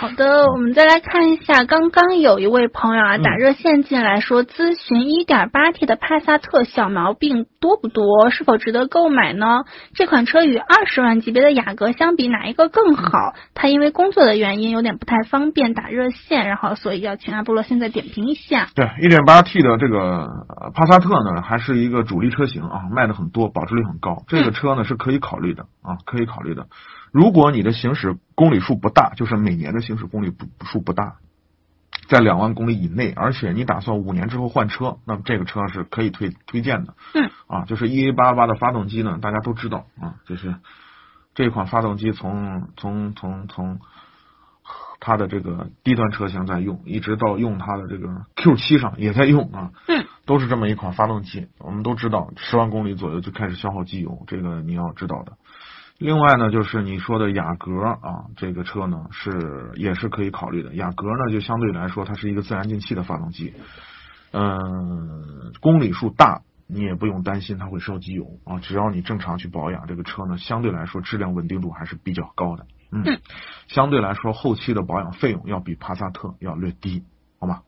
好的，我们再来看一下，刚刚有一位朋友啊打热线进来说，咨询 1.8T 的帕萨特小毛病多不多，是否值得购买呢？这款车与二十万级别的雅阁相比，哪一个更好？他因为工作的原因有点不太方便打热线，然后所以要请阿波罗现在点评一下。对，1.8T 的这个帕萨特呢，还是一个主力车型啊，卖的很多，保值率很高，这个车呢是可以考虑的啊，可以考虑的。如果你的行驶公里数不大，就是每年的行驶公里不数不大，在两万公里以内，而且你打算五年之后换车，那么这个车是可以推推荐的。嗯。啊，就是 EA 八八的发动机呢，大家都知道啊，就是这款发动机从从从从它的这个低端车型在用，一直到用它的这个 Q 七上也在用啊。嗯。都是这么一款发动机，我们都知道，十万公里左右就开始消耗机油，这个你要知道的。另外呢，就是你说的雅阁啊，这个车呢是也是可以考虑的。雅阁呢就相对来说，它是一个自然进气的发动机，嗯，公里数大，你也不用担心它会烧机油啊。只要你正常去保养，这个车呢相对来说质量稳定度还是比较高的。嗯，相对来说后期的保养费用要比帕萨特要略低，好吗？